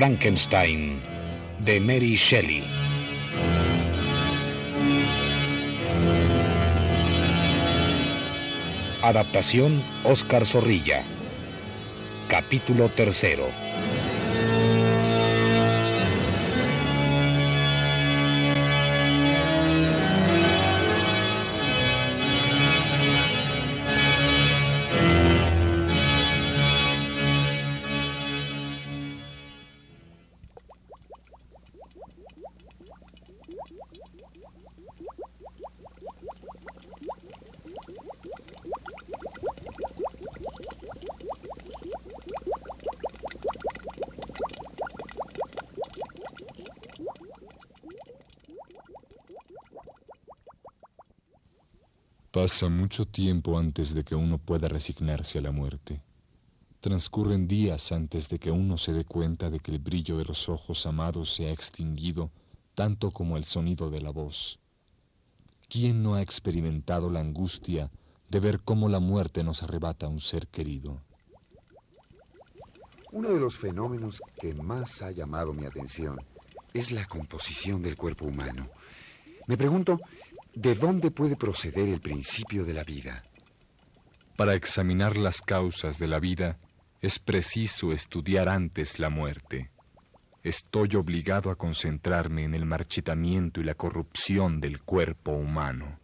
Frankenstein de Mary Shelley. Adaptación Oscar Zorrilla. Capítulo tercero. Pasa mucho tiempo antes de que uno pueda resignarse a la muerte. Transcurren días antes de que uno se dé cuenta de que el brillo de los ojos amados se ha extinguido tanto como el sonido de la voz. ¿Quién no ha experimentado la angustia de ver cómo la muerte nos arrebata a un ser querido? Uno de los fenómenos que más ha llamado mi atención es la composición del cuerpo humano. Me pregunto, ¿De dónde puede proceder el principio de la vida? Para examinar las causas de la vida es preciso estudiar antes la muerte. Estoy obligado a concentrarme en el marchitamiento y la corrupción del cuerpo humano.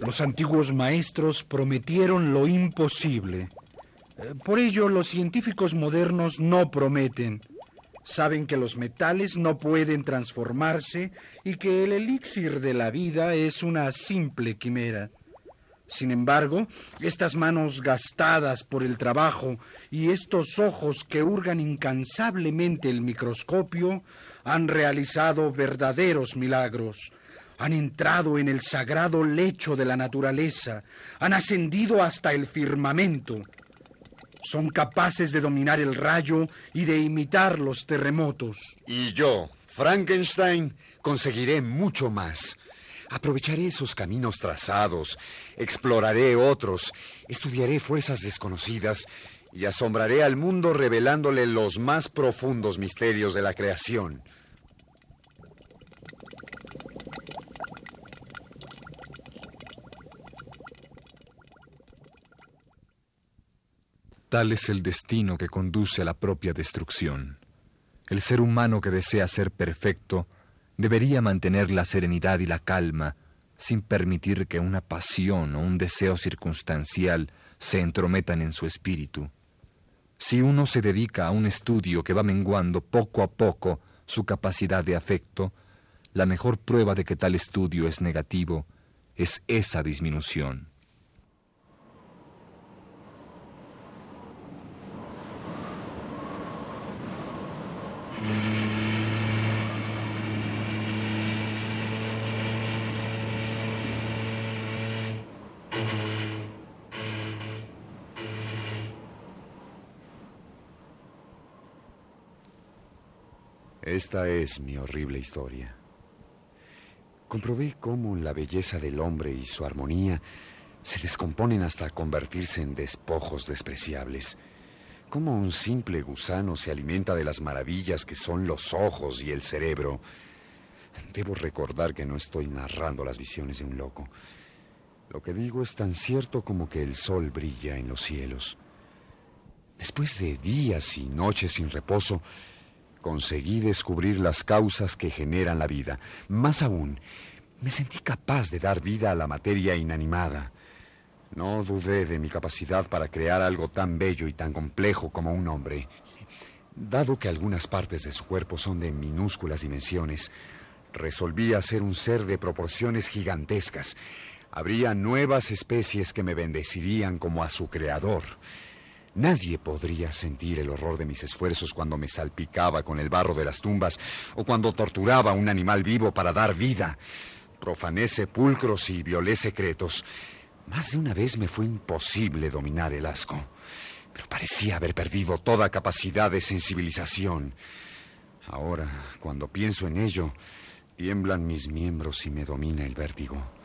Los antiguos maestros prometieron lo imposible eh, por ello, los científicos modernos no prometen. Saben que los metales no pueden transformarse y que el elixir de la vida es una simple quimera. Sin embargo, estas manos gastadas por el trabajo y estos ojos que hurgan incansablemente el microscopio han realizado verdaderos milagros. Han entrado en el sagrado lecho de la naturaleza, han ascendido hasta el firmamento. Son capaces de dominar el rayo y de imitar los terremotos. Y yo, Frankenstein, conseguiré mucho más. Aprovecharé esos caminos trazados, exploraré otros, estudiaré fuerzas desconocidas y asombraré al mundo revelándole los más profundos misterios de la creación. Tal es el destino que conduce a la propia destrucción. El ser humano que desea ser perfecto debería mantener la serenidad y la calma sin permitir que una pasión o un deseo circunstancial se entrometan en su espíritu. Si uno se dedica a un estudio que va menguando poco a poco su capacidad de afecto, la mejor prueba de que tal estudio es negativo es esa disminución. Esta es mi horrible historia. Comprobé cómo la belleza del hombre y su armonía se descomponen hasta convertirse en despojos despreciables. Cómo un simple gusano se alimenta de las maravillas que son los ojos y el cerebro. Debo recordar que no estoy narrando las visiones de un loco. Lo que digo es tan cierto como que el sol brilla en los cielos. Después de días y noches sin reposo, Conseguí descubrir las causas que generan la vida. Más aún, me sentí capaz de dar vida a la materia inanimada. No dudé de mi capacidad para crear algo tan bello y tan complejo como un hombre. Dado que algunas partes de su cuerpo son de minúsculas dimensiones, resolví hacer un ser de proporciones gigantescas. Habría nuevas especies que me bendecirían como a su creador. Nadie podría sentir el horror de mis esfuerzos cuando me salpicaba con el barro de las tumbas o cuando torturaba a un animal vivo para dar vida. Profané sepulcros y violé secretos. Más de una vez me fue imposible dominar el asco, pero parecía haber perdido toda capacidad de sensibilización. Ahora, cuando pienso en ello, tiemblan mis miembros y me domina el vértigo.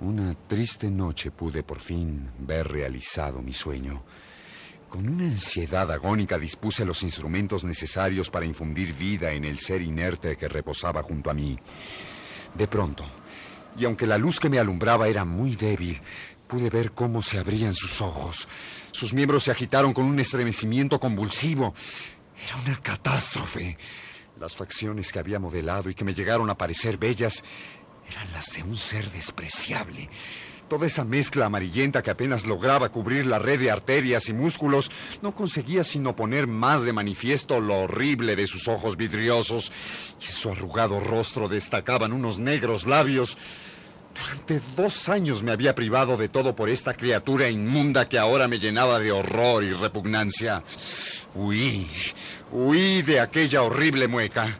Una triste noche pude por fin ver realizado mi sueño. Con una ansiedad agónica dispuse los instrumentos necesarios para infundir vida en el ser inerte que reposaba junto a mí. De pronto, y aunque la luz que me alumbraba era muy débil, pude ver cómo se abrían sus ojos. Sus miembros se agitaron con un estremecimiento convulsivo. Era una catástrofe. Las facciones que había modelado y que me llegaron a parecer bellas eran las de un ser despreciable. Toda esa mezcla amarillenta que apenas lograba cubrir la red de arterias y músculos no conseguía sino poner más de manifiesto lo horrible de sus ojos vidriosos y en su arrugado rostro destacaban unos negros labios. Durante dos años me había privado de todo por esta criatura inmunda que ahora me llenaba de horror y repugnancia. Huí, huí de aquella horrible mueca.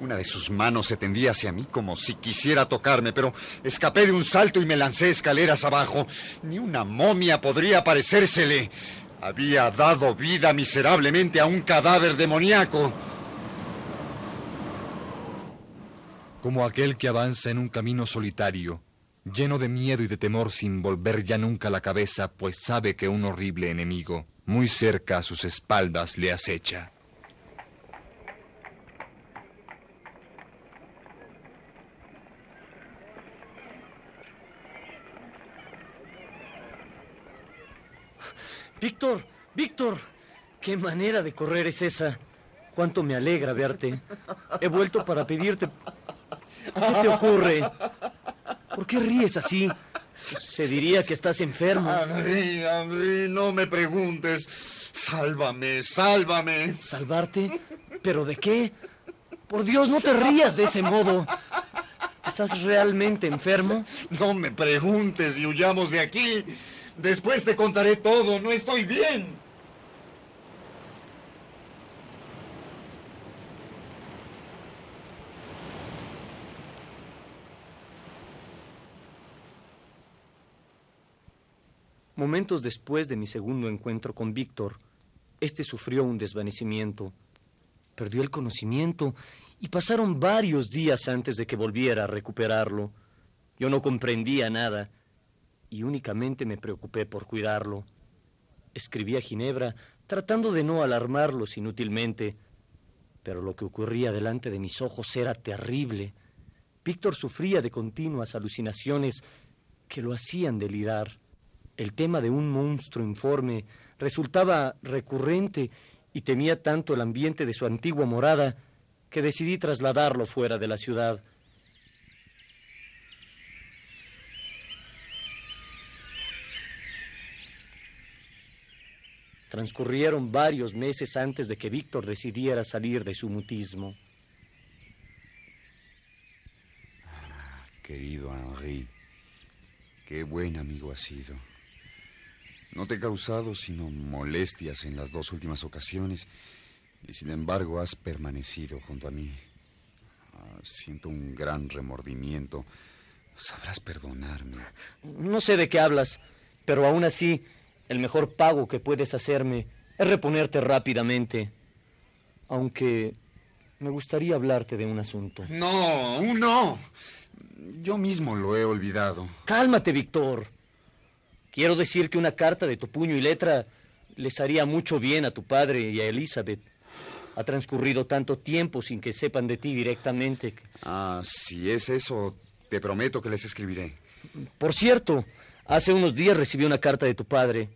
Una de sus manos se tendía hacia mí como si quisiera tocarme, pero escapé de un salto y me lancé escaleras abajo. Ni una momia podría parecérsele. Había dado vida miserablemente a un cadáver demoníaco. Como aquel que avanza en un camino solitario, lleno de miedo y de temor sin volver ya nunca la cabeza, pues sabe que un horrible enemigo, muy cerca a sus espaldas, le acecha. Víctor, Víctor, qué manera de correr es esa. Cuánto me alegra verte. He vuelto para pedirte... ¿Qué te ocurre? ¿Por qué ríes así? Se diría que estás enfermo. Henry, Henry, no me preguntes. Sálvame, sálvame. ¿Salvarte? ¿Pero de qué? Por Dios, no te rías de ese modo. ¿Estás realmente enfermo? No me preguntes y huyamos de aquí. Después te contaré todo. No estoy bien. Momentos después de mi segundo encuentro con Víctor, este sufrió un desvanecimiento. Perdió el conocimiento y pasaron varios días antes de que volviera a recuperarlo. Yo no comprendía nada y únicamente me preocupé por cuidarlo. Escribí a Ginebra tratando de no alarmarlos inútilmente, pero lo que ocurría delante de mis ojos era terrible. Víctor sufría de continuas alucinaciones que lo hacían delirar. El tema de un monstruo informe resultaba recurrente y temía tanto el ambiente de su antigua morada que decidí trasladarlo fuera de la ciudad. Transcurrieron varios meses antes de que Víctor decidiera salir de su mutismo. Ah, querido Henri, qué buen amigo has sido. No te he causado sino molestias en las dos últimas ocasiones y sin embargo has permanecido junto a mí. Ah, siento un gran remordimiento. Sabrás perdonarme. No sé de qué hablas, pero aún así el mejor pago que puedes hacerme es reponerte rápidamente. Aunque me gustaría hablarte de un asunto. No, no. Yo mismo lo he olvidado. Cálmate, Víctor. Quiero decir que una carta de tu puño y letra les haría mucho bien a tu padre y a Elizabeth. Ha transcurrido tanto tiempo sin que sepan de ti directamente. Ah, si es eso, te prometo que les escribiré. Por cierto, hace unos días recibí una carta de tu padre.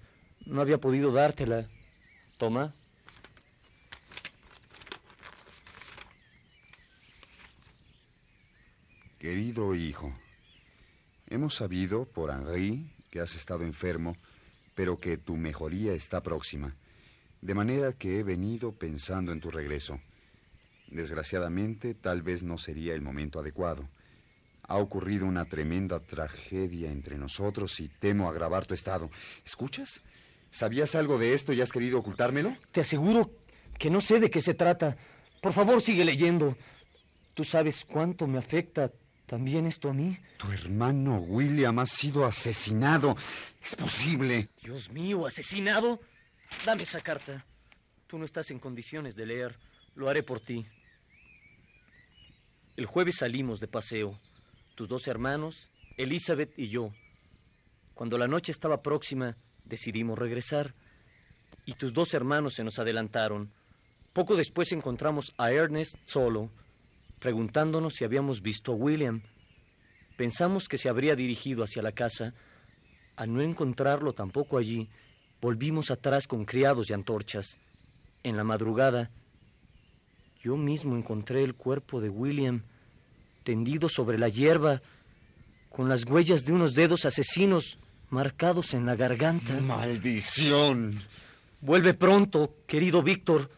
No había podido dártela. Toma. Querido hijo, hemos sabido por Henri que has estado enfermo, pero que tu mejoría está próxima, de manera que he venido pensando en tu regreso. Desgraciadamente, tal vez no sería el momento adecuado. Ha ocurrido una tremenda tragedia entre nosotros y temo agravar tu estado. ¿Escuchas? ¿Sabías algo de esto y has querido ocultármelo? Te aseguro que no sé de qué se trata. Por favor, sigue leyendo. Tú sabes cuánto me afecta también esto a mí. Tu hermano William ha sido asesinado. Es posible. Dios mío, asesinado. Dame esa carta. Tú no estás en condiciones de leer. Lo haré por ti. El jueves salimos de paseo. Tus dos hermanos, Elizabeth y yo. Cuando la noche estaba próxima, decidimos regresar y tus dos hermanos se nos adelantaron. Poco después encontramos a Ernest solo, preguntándonos si habíamos visto a William. Pensamos que se habría dirigido hacia la casa. Al no encontrarlo tampoco allí, volvimos atrás con criados y antorchas. En la madrugada, yo mismo encontré el cuerpo de William tendido sobre la hierba, con las huellas de unos dedos asesinos marcados en la garganta. ¡Maldición! Vuelve pronto, querido Víctor.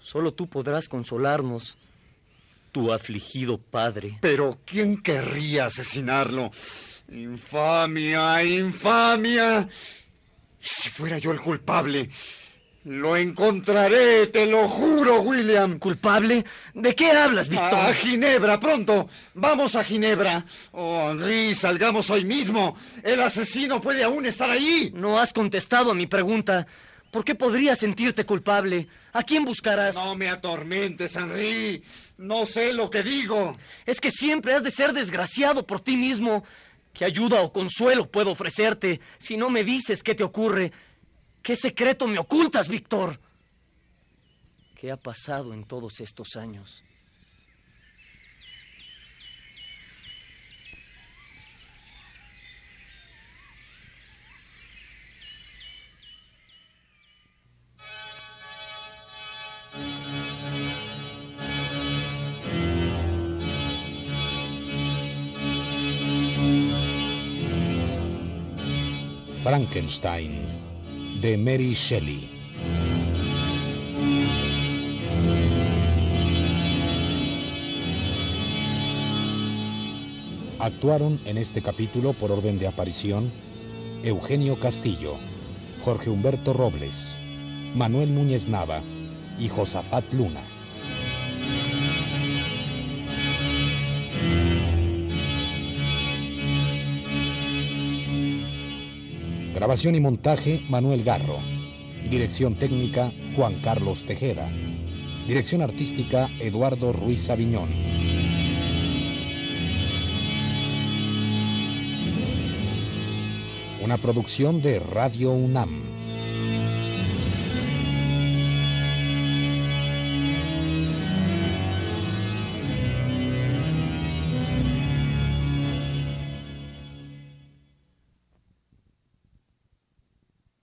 Solo tú podrás consolarnos, tu afligido padre. Pero ¿quién querría asesinarlo? Infamia, infamia. ¿Y si fuera yo el culpable? Lo encontraré, te lo juro, William. ¿Culpable? ¿De qué hablas, Víctor? A Ginebra, pronto. Vamos a Ginebra. Oh, Henry, salgamos hoy mismo. El asesino puede aún estar allí. No has contestado a mi pregunta. ¿Por qué podrías sentirte culpable? ¿A quién buscarás? No me atormentes, Henry. No sé lo que digo. Es que siempre has de ser desgraciado por ti mismo. ¿Qué ayuda o consuelo puedo ofrecerte si no me dices qué te ocurre? ¿Qué secreto me ocultas, Víctor? ¿Qué ha pasado en todos estos años? Frankenstein de Mary Shelley. Actuaron en este capítulo por orden de aparición Eugenio Castillo, Jorge Humberto Robles, Manuel Núñez Nava y Josafat Luna. Grabación y montaje, Manuel Garro. Dirección técnica, Juan Carlos Tejeda. Dirección artística, Eduardo Ruiz Aviñón. Una producción de Radio UNAM.